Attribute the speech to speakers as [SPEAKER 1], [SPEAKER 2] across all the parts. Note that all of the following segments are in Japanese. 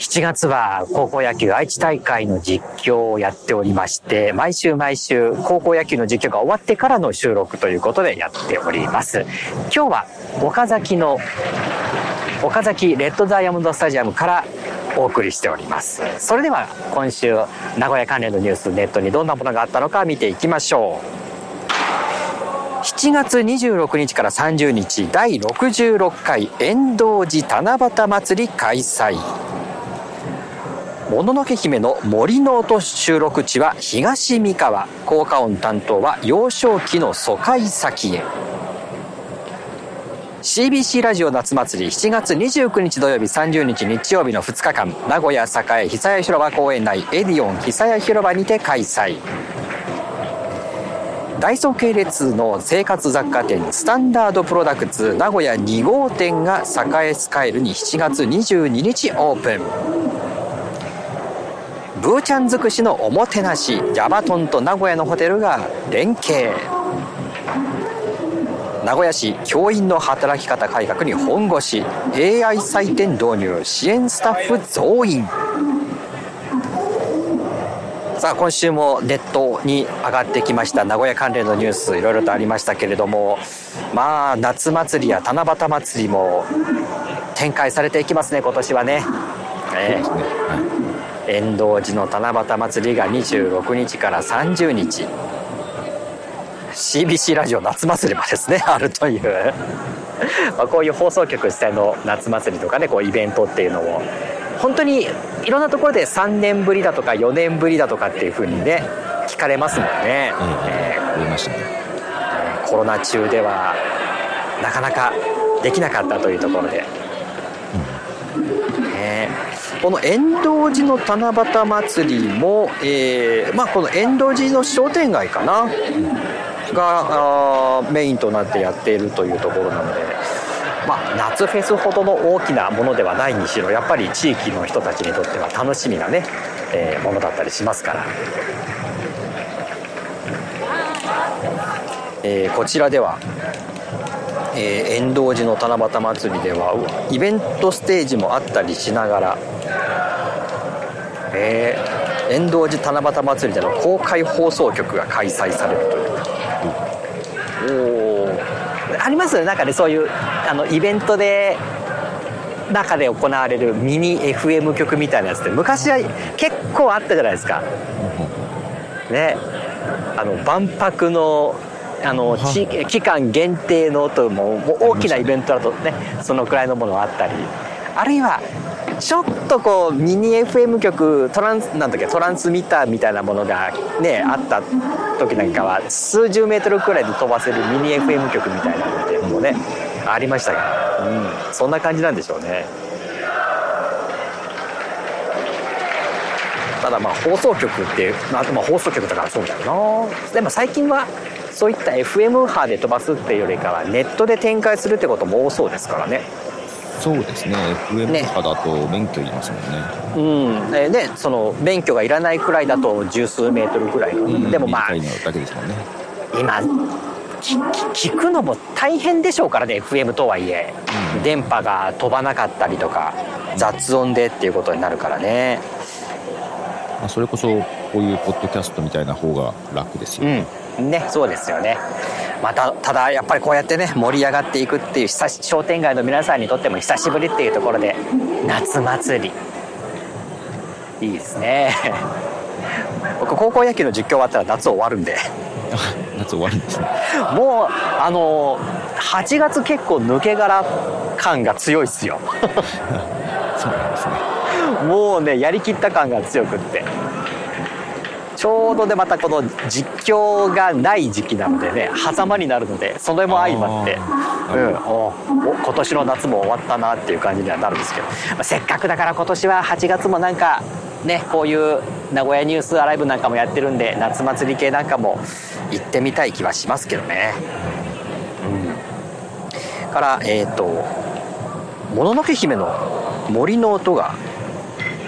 [SPEAKER 1] 7月は高校野球愛知大会の実況をやっておりまして毎週毎週高校野球の実況が終わってからの収録ということでやっております。今日は岡崎の岡崎レッドダイヤモンドスタジアムからお送りしております。それでは今週名古屋関連のニュースネットにどんなものがあったのか見ていきましょう。7月26日から30日第66回遠道寺七夕祭り開催。もののけ姫の森の音収録地は東三河効果音担当は幼少期の疎開先へ。CBC ラジオ夏祭り7月29日土曜日30日日曜日の2日間名古屋栄久屋広場公園内エディオン久屋広場にて開催。ダイソー系列の生活雑貨店スタンダードプロダクツ名古屋2号店が栄スカイルに7月22日オープン。ブーちゃん尽くしのおもてなしヤバトンと名古屋のホテルが連携。名古屋市教員の働き方改革に本腰。AI 採点導入。支援スタッフ増員。さあ今週もネットに上がってきました。名古屋関連のニュースいろいろとありましたけれども。まあ夏祭りや七夕祭りも展開されていきますね今年はね。えー、遠道寺の七夕祭りが26日から30日。CBC ラジオ夏祭りもですね。あるという。まあこういう放送局主催の夏祭りとかねこうイベントっていうのを。本当にいろんなところで3年ぶりだとか4年ぶりだとかっていうふうにね聞かれますもんね。
[SPEAKER 2] えー、ましたね。
[SPEAKER 1] コロナ中ではなかなかできなかったというところで、ねこの遠道寺の七夕祭りも、えーまあ、この遠道寺の商店街かな、があメインとなってやっているというところなので、まあ、夏フェスほどの大きなものではないにしろやっぱり地域の人たちにとっては楽しみなね、えーものだったりしますから、えーこちらでは、えー遠道寺の七夕祭りではイベントステージもあったりしながら、えー。遠道寺七夕祭りでの公開放送局が開催されるという。おー。ありますよね。なんかねそういうあのイベントで中で行われるミニ FM 局みたいなやつって昔は結構あったじゃないですか。ね。あの万博のあの地期間限定のとも大きなイベントだとねそのくらいのものがあったりあるいはちょっとこうミニ FM 局トランスなんだっけトランスミターみたいなものがねあった時なんかは数十メートルくらいで飛ばせるミニ FM 局みたいなのっていうのもねありましたが、うん、そんな感じなんでしょうね。ただまあ放送局ってまあまあ放送局だからそうだよな。でも最近はそういった FM 波で飛ばすっていうよりかはネットで展開するってことも多そうですからね。
[SPEAKER 2] そうですね。FM
[SPEAKER 1] ね
[SPEAKER 2] 波だと免許いりますもんね。
[SPEAKER 1] うん。でねその免許がいらないくらいだと十数メートルくらいの、
[SPEAKER 2] うん。
[SPEAKER 1] でもまあ
[SPEAKER 2] だけですもんね。
[SPEAKER 1] 今聞くのも大変でしょうからね FM とはいえ、
[SPEAKER 2] うん。
[SPEAKER 1] 電波が飛ばなかったりとか雑音でっていうことになるからね。
[SPEAKER 2] まあ、それこそこういうポッドキャストみたいな方が楽ですよ、
[SPEAKER 1] うんねそうですよね。またただやっぱりこうやってね盛り上がっていくっていう久し商店街の皆さんにとっても久しぶりっていうところで夏祭り。いいですね。僕高校野球の実況終わったら夏終わるんで。
[SPEAKER 2] 夏終わるんですね。
[SPEAKER 1] もうあの8月結構抜け殻感が強いっすよ。
[SPEAKER 2] そうなんですね。
[SPEAKER 1] もうねやりきった感が強くってちょうどでまたこの実況がない時期なのでね狭間になるのでそれも相まって、うん、今年の夏も終わったなっていう感じにはなるんですけど、まあせっかくだから今年は8月もなんかねこういう名古屋ニュースアライブなんかもやってるんで夏祭り系なんかも行ってみたい気はしますけどね。うん。からえっ、ー、と「もののけ姫」の森の音が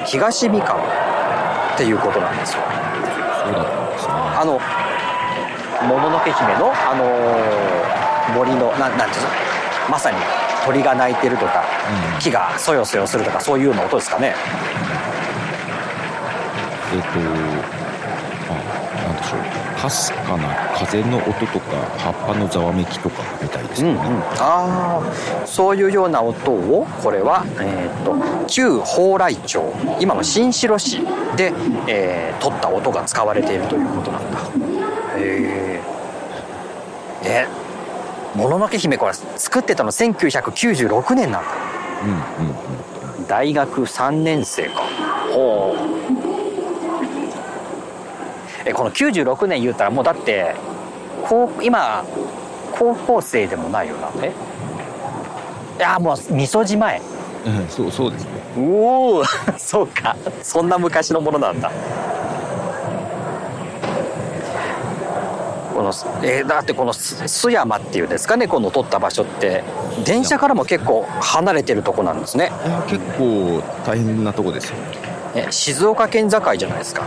[SPEAKER 1] 東三河っていうことなんですよ。
[SPEAKER 2] そうだったんですね
[SPEAKER 1] あのもののけ姫のあのー森のななんていうの？まさに鳥が鳴いてるとか、
[SPEAKER 2] うん
[SPEAKER 1] 木がそよそよするとかそういうの音ですかね。
[SPEAKER 2] えっ、とかすかな？風の音とか葉っぱのざわめきとかみたいですね、
[SPEAKER 1] ああそういうような音をこれは、えー、と旧蓬莱町。今の新城市で、えー、取った音が使われているということなんだ。へええもののけ姫これ作ってたの1996年なんだ。
[SPEAKER 2] うんうんうん
[SPEAKER 1] 大学3年生か。ほうえこの96年言うたらもうだって高今高校生でもないよな。え？いやもう味噌汁前
[SPEAKER 2] うんそうそうですね。
[SPEAKER 1] おお そうか。そんな昔のものなんだ。このえーだってこのす須山っていうんですかねこの撮った場所って。電車からも結構離れてるとこなんですね。
[SPEAKER 2] 結構大変なとこですよ。
[SPEAKER 1] え静岡県境じゃないですか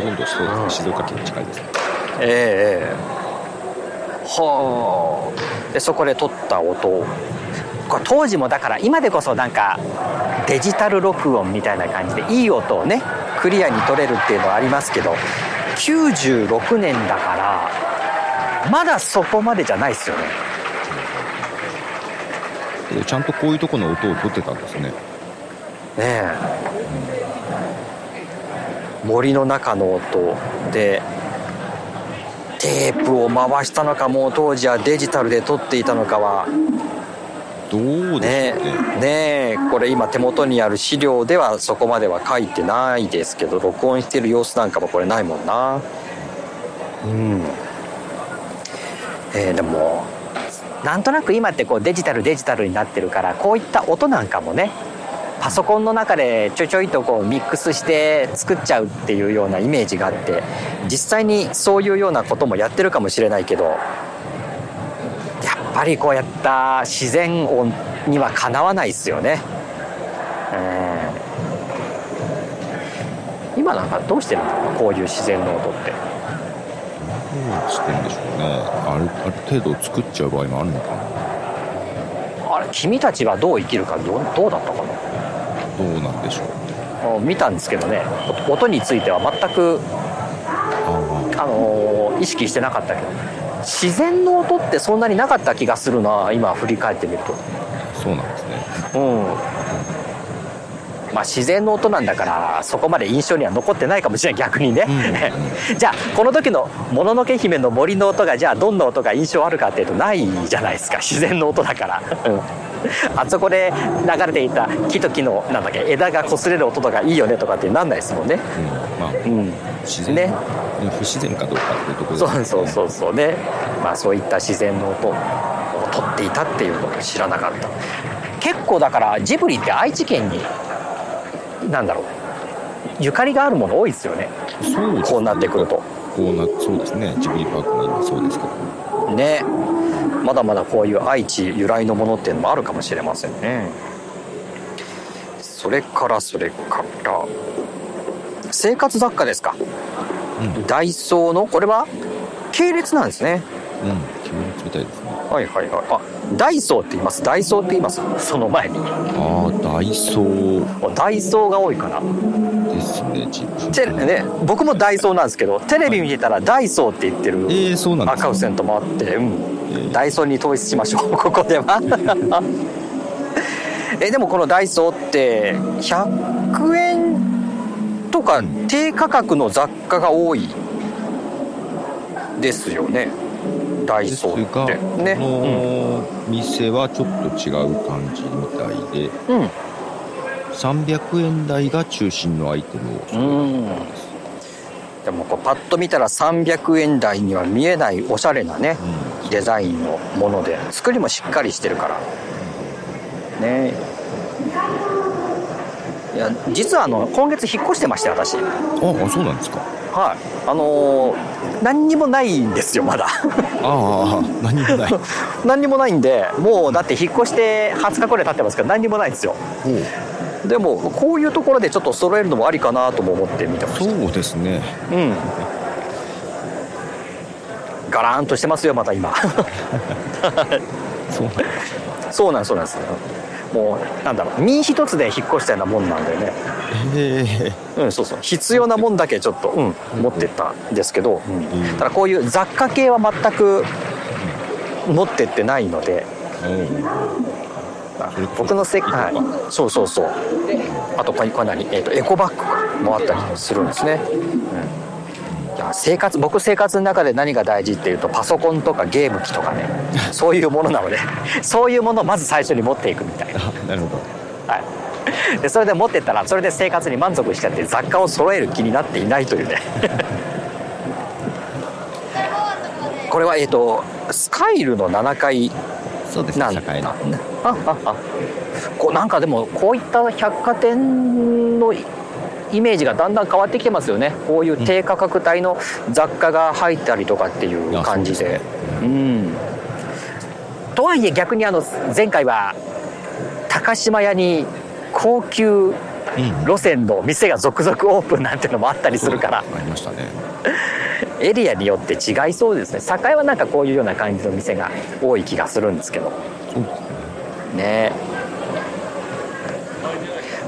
[SPEAKER 2] ほとんどそうですね静岡県に近いですね。
[SPEAKER 1] ええはあでそこで撮った音。これ当時もだから今でこそなんかデジタル録音みたいな感じでいい音をねクリアに撮れるっていうのはありますけど96年だからまだそこまでじゃないですよね。
[SPEAKER 2] ちゃんとこういうとこの音を取ってたんですね。
[SPEAKER 1] ねえ森の中の音でテープを回したのかもう当時はデジタルで撮っていたのかは。
[SPEAKER 2] どう
[SPEAKER 1] ね
[SPEAKER 2] ですかね。
[SPEAKER 1] えねえこれ今手元にある資料ではそこまでは書いてないですけど録音してる様子なんかもこれないもんな。うん。えーでもなんとなく今ってこうデジタルデジタルになってるからこういった音なんかもねパソコンの中でちょいちょいとこうミックスして作っちゃうっていうようなイメージがあって実際にそういうようなこともやってるかもしれないけどやっぱりこうやった自然音にはかなわないですよね。うん今なんかどうしてるの？こういう自然の音って。
[SPEAKER 2] どうしてんでしょうね。あるある程度作っちゃう場合もあるのかな。
[SPEAKER 1] あれ君たちはどう生きるかどうどうだったかな？
[SPEAKER 2] どうなんでしょう？
[SPEAKER 1] あ見たんですけどね音については全く、
[SPEAKER 2] あ
[SPEAKER 1] あのー意識してなかったけど自然の音ってそんなになかった気がするな今振り返ってみると。
[SPEAKER 2] あそうなんですね。
[SPEAKER 1] うん。まあ自然の音なんだからそこまで印象には残ってないかもしれない逆にね、じゃあこの時の「もののけ姫」の森の音がじゃあどんな音が印象あるかっていうとないじゃないですか。自然の音だから、うん あそこで流れていた木と木のなんだっけ枝が擦れる音とかいいよねとかってなんないですもんね。
[SPEAKER 2] うん。まあ
[SPEAKER 1] うん。
[SPEAKER 2] 自然、
[SPEAKER 1] ね。
[SPEAKER 2] ね不自然かどうかっていうところ
[SPEAKER 1] そうそう
[SPEAKER 2] う
[SPEAKER 1] そうそうね。まあそういった自然の音を取っていたっていうことを知らなかった。結構だからジブリって愛知県になんだろうゆかりがあるもの多いですよね。
[SPEAKER 2] そうね。
[SPEAKER 1] こうなってくると。
[SPEAKER 2] こうなそうですね。ジブリパークも今そうですけど。
[SPEAKER 1] ねまだまだこういう愛知由来のものっていうのもあるかもしれませんね。それからそれから。生活雑貨ですか。
[SPEAKER 2] うん。
[SPEAKER 1] ダイソーのこれは？系列なんですね。
[SPEAKER 2] うん。急にみたいですね。
[SPEAKER 1] はいはいはい。あダイソーって言います。ダイソーって言います。その前に。
[SPEAKER 2] ああダイソー。
[SPEAKER 1] ダイソーが多いかな。
[SPEAKER 2] ですねジブリ
[SPEAKER 1] テレね僕もダイソーなんですけどテレビ見てたらダイソーって言ってる
[SPEAKER 2] えー、そうなんです
[SPEAKER 1] 赤ウセントもあって、うん、ダイソーに統一しましょう。ここでは。えでもこのダイソーって100円とか低価格の雑貨が多い。ですよね。ダイソー
[SPEAKER 2] が、
[SPEAKER 1] って。ね。
[SPEAKER 2] この店はちょっと違う感じみたいで。
[SPEAKER 1] うん、うん
[SPEAKER 2] 300円台が中心のアイテムを揃えてます。
[SPEAKER 1] でもこうパッと見たら300円台には見えないおしゃれなね。
[SPEAKER 2] うん
[SPEAKER 1] デザインのもので作りもしっかりしてるから。ね。いや実はあの今月引っ越してまして私。
[SPEAKER 2] ああそうなんですか。
[SPEAKER 1] はい。あのー何にもないんですよまだ。
[SPEAKER 2] ああ何もない。
[SPEAKER 1] 何にもないんでもうだって引っ越して20日くらい経ってますから何にもないんですよ。でもこういうところでちょっと揃えるのもありかなとも思って見てました。
[SPEAKER 2] そうですね。
[SPEAKER 1] うんガラーンとしてますよまた今。
[SPEAKER 2] そ う
[SPEAKER 1] そうなんですそうなんです。もうなんだろう身一つで引っ越したようなもんなんでね。
[SPEAKER 2] ええ
[SPEAKER 1] うんそうそう。必要なもんだけちょっと、うん、持ってったんですけど、うん。ただこういう雑貨系は全く持ってってないので。僕のせ、はい、そうそうそう。あとこれ何、えー、とエコバッグもあったりするんですね、うん、いや生活僕生活の中で何が大事っていうとパソコンとかゲーム機とかね。そういうものなので。そういうものをまず最初に持っていくみたいな、
[SPEAKER 2] あなるほど。
[SPEAKER 1] はい、でそれで持ってったらそれで生活に満足しちゃって雑貨を揃える気になっていないというね。これはえっ、とスカイルの7階
[SPEAKER 2] そうですね社会の。
[SPEAKER 1] あああ。こうなんかでもこういった百貨店のイイメージがだんだん変わってきてますよね。こういう低価格帯の雑貨が入ったりとかっていう感じで。うん。とはいえ逆にあの前回は高島屋に高級
[SPEAKER 2] うん。
[SPEAKER 1] 路線の店が続々オープンなんてのもあったりするから。
[SPEAKER 2] ありましたね。
[SPEAKER 1] エリアによって違いそうですね。栄はなんかこういうような感じの店が多い気がするんですけど。
[SPEAKER 2] ね。
[SPEAKER 1] ね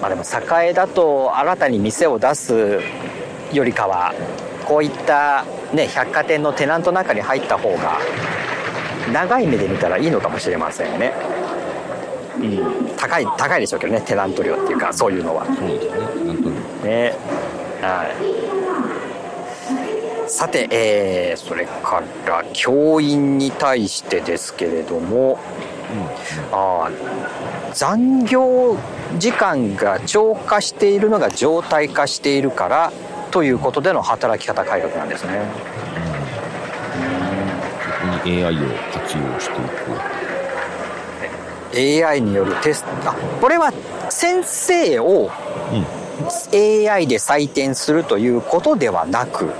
[SPEAKER 1] まあでも栄だと新たに店を出すよりかはこういったね百貨店のテナントの中に入った方が長い目で見たらいいのかもしれませんね。うん。高い高いでしょうけどねテナント料っていうかそういうのは。
[SPEAKER 2] そうですね
[SPEAKER 1] ね。はい。さて、えーそれから教員に対してですけれどもあー残業時間が超過しているのが常態化しているからということでの働き方改革なんですね。
[SPEAKER 2] そこに AI を活用していく。
[SPEAKER 1] AI によるテスト。あこれは先生を
[SPEAKER 2] うん。
[SPEAKER 1] AI で採点するということではなく。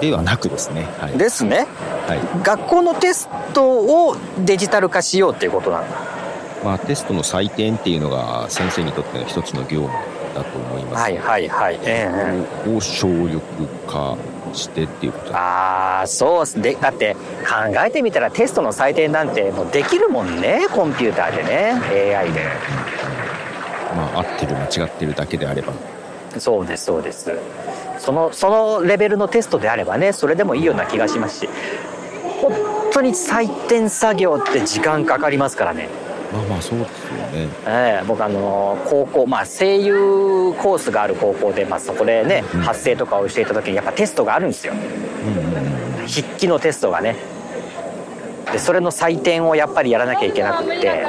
[SPEAKER 2] ではなくですね。はい、
[SPEAKER 1] ですね
[SPEAKER 2] はい。
[SPEAKER 1] 学校のテストをデジタル化しようっていうことなんだ。
[SPEAKER 2] まあ、テストの採点っていうのが先生にとっての一つの業務だと思います、
[SPEAKER 1] はいはいはい。ええええ。
[SPEAKER 2] を省力化してっていうこと。だ
[SPEAKER 1] ああそうでだって考えてみたらテストの採点なんてもうできるもんねコンピューターでね AI で。
[SPEAKER 2] まあ合ってる間違ってるだけであれば。
[SPEAKER 1] そうですそうです。そのそのレベルのテストであればねそれでもいいような気がしますし本当に採点作業って時間かかりますからね。
[SPEAKER 2] まあまあそうですよね。
[SPEAKER 1] ええ僕あの高校まあ声優コースがある高校で、まあ、そこでね
[SPEAKER 2] うん
[SPEAKER 1] 発声とかをしていた時にやっぱテストがあるんですよ。
[SPEAKER 2] うん。
[SPEAKER 1] 筆記のテストがね。でそれの採点をやっぱりやらなきゃいけなくって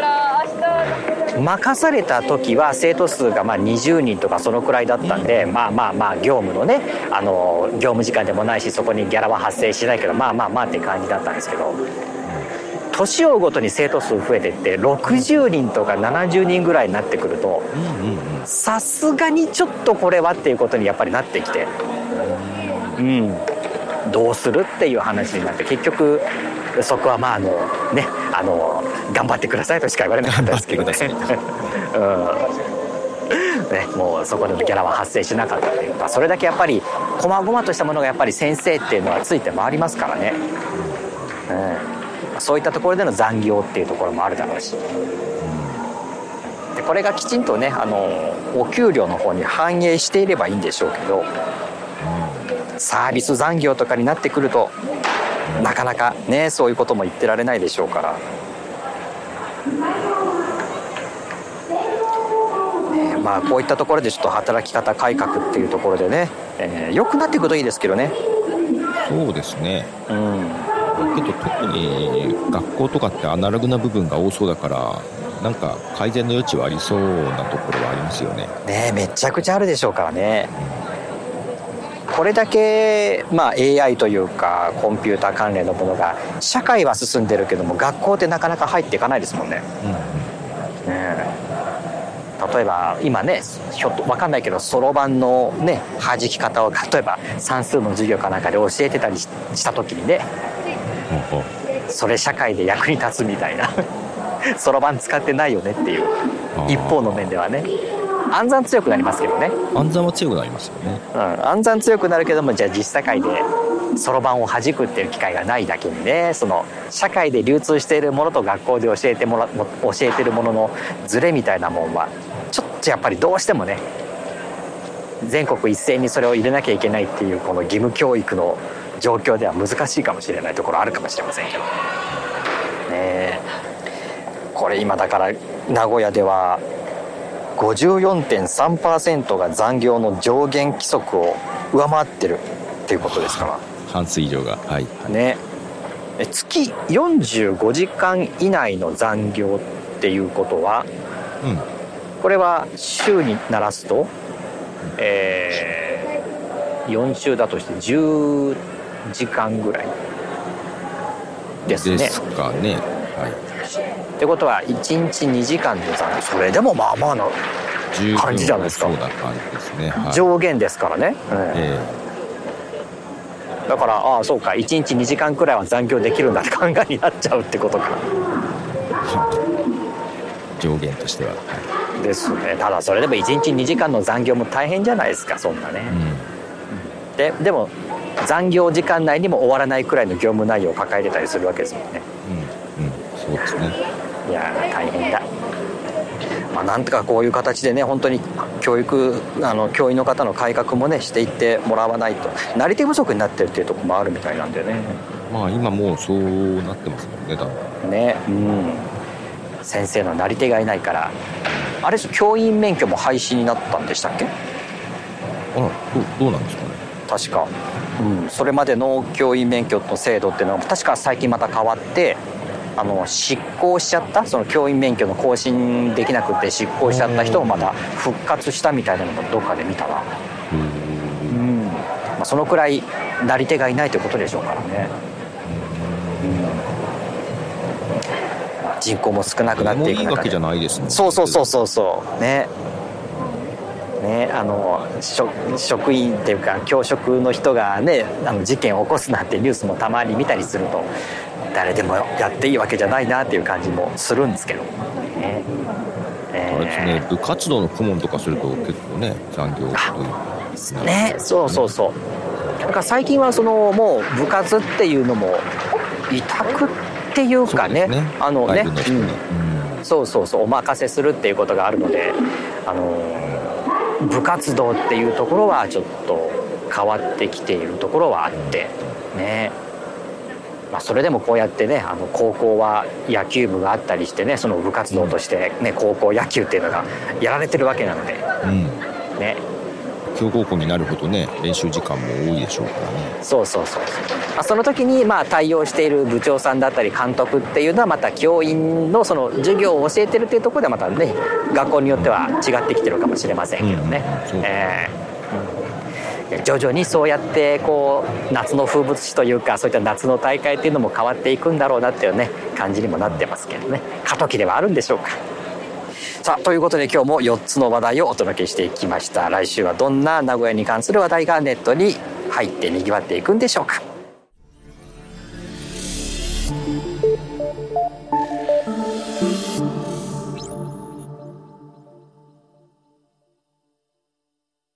[SPEAKER 1] 任された時は生徒数がまあ20人とかそのくらいだったんで、まあまあまあ業務のねあの業務時間でもないしそこにギャラは発生しないけどまあまあまあって感じだったんですけど年を追うごとに生徒数増えてって60人とか70人ぐらいになってくるとさすがにちょっとこれはっていうことにやっぱりなってきてうん。どうするっていう話になって結局そこはまああのねあの頑張ってくださいとしか言われなかったですけどね。
[SPEAKER 2] 頑
[SPEAKER 1] うん。ね、もうそこでのギャラは発生しなかったっていうかそれだけやっぱり細々としたものがやっぱり先生っていうのはついて回りますからね、うん、そういったところでの残業っていうところもあるだろうし。でこれがきちんとねあのお給料の方に反映していればいいんでしょうけどサービス残業とかになってくるとなかなかねそういうことも言ってられないでしょうから。まあこういったところでちょっと働き方改革っていうところでね、えー良くなっていくといいですけどね。
[SPEAKER 2] そうですね
[SPEAKER 1] うん
[SPEAKER 2] けど特に学校とかってアナログな部分が多そうだからなんか改善の余地はありそうなところはありますよね
[SPEAKER 1] ねめちゃくちゃあるでしょうからね。これだけ、まあ、AI というかコンピューター関連のものが社会は進んでるけども学校ってなかなか入っていかないですもんね。
[SPEAKER 2] うんうん
[SPEAKER 1] ね例えば今ねひょっと分かんないけどそろばんのね弾き方を 例えば算数の授業かなんかで教えてたりした時にねそれ社会で役に立つみたいな そろばん使ってないよねっていう一方の面ではね。暗算強くなりますけどね、
[SPEAKER 2] 暗算は強くなりますよね。
[SPEAKER 1] うん、暗算強くなるけどもじゃあ実社会でそろばんを弾くっていう機会がないだけにねその社会で流通しているものと学校で教えてもら教えてるもののズレみたいなもんはちょっとやっぱりどうしてもね全国一斉にそれを入れなきゃいけないっていうこの義務教育の状況では難しいかもしれないところあるかもしれませんけどねこれ今だから名古屋では54.3%が残業の上限規則を上回ってるっていうことですから。
[SPEAKER 2] 半数以上が。はい。
[SPEAKER 1] らね。え月45時間以内の残業っていうことは
[SPEAKER 2] うん。
[SPEAKER 1] これは週にならすと、えー、4週だとして10時間ぐらい。ですね。
[SPEAKER 2] ですかね。は
[SPEAKER 1] ってことは1日2時間で残業。それでもまあまあの感じじゃないですか。
[SPEAKER 2] そうな感じですね。はい。
[SPEAKER 1] 上限ですからね。うん。
[SPEAKER 2] え
[SPEAKER 1] だからああそうか。1日2時間くらいは残業できるんだって考えになっちゃうってことか。
[SPEAKER 2] え上限としては、は
[SPEAKER 1] ですね。ただそれでも1日2時間の残業も大変じゃないですかそんなね。
[SPEAKER 2] い、うん。
[SPEAKER 1] ででも残業時間内にも終わらないくらいの業務内容を抱えてたりするわけですもんね。
[SPEAKER 2] うん。うん。そうですね。
[SPEAKER 1] いやー大変だまあなんとかこういう形でね本当に教育あの教員の方の改革もねしていってもらわないと。なり手不足になってるっていうところもあるみたいなんでね。
[SPEAKER 2] まあ今もうそうなってますもんねだんだん
[SPEAKER 1] ねうん。先生のなり手がいないから。あれ教員免許も廃止になったんでしたっけ？
[SPEAKER 2] あらどうどうなんですかね。
[SPEAKER 1] 確か、うん、それまでの教員免許の制度っていうのは確か最近また変わってあの執行しちゃった？その教員免許の更新できなくて執行しちゃった人をまた復活したみたいなのもどっかで見たな、
[SPEAKER 2] うーん。
[SPEAKER 1] うんまあ、そのくらいなり手がいないということでしょうからね、うん。まあ人口も少なくな
[SPEAKER 2] でもいいわけじ
[SPEAKER 1] っていく中で
[SPEAKER 2] ゃないですね
[SPEAKER 1] そうそうそうそうそう。ね。ねあの職職員っていうか教職の人がねあの事件を起こすなんてニュースもたまに見たりすると誰でもやっていいわけじゃないなっていう感じもするんですけど。ねえ
[SPEAKER 2] あれですね部活動の顧問とかすると結構ね残業という
[SPEAKER 1] ーね。そうそうそう。だから最近はそのもう部活っていうのも委託っていうかね
[SPEAKER 2] ね。
[SPEAKER 1] あのね
[SPEAKER 2] うん。
[SPEAKER 1] そうそうそう。お任せするっていうことがあるのであの部活動っていうところはちょっと変わってきているところはあってねまあ、それでもこうやってねあの高校は野球部があったりしてねその部活動として、ね高校野球っていうのがやられてるわけなので
[SPEAKER 2] うん。
[SPEAKER 1] ね。
[SPEAKER 2] 強豪校になるほどね練習時間も多いでしょうからね。
[SPEAKER 1] そうそうそう。まあ、その時にまあ対応している部長さんだったり監督っていうのはまた教員のその授業を教えてるっていうところでまたね学校によっては違ってきてるかもしれませんけどね。
[SPEAKER 2] うんそう。
[SPEAKER 1] えー。うん徐々にそうやってこう夏の風物詩というかそういった夏の大会っていうのも変わっていくんだろうなっていうね感じにもなってますけどね。過渡期ではあるんでしょうか。さあということで今日も4つの話題をお届けしていきました。来週はどんな名古屋に関する話題がネットに入ってにぎわっていくんでしょうか。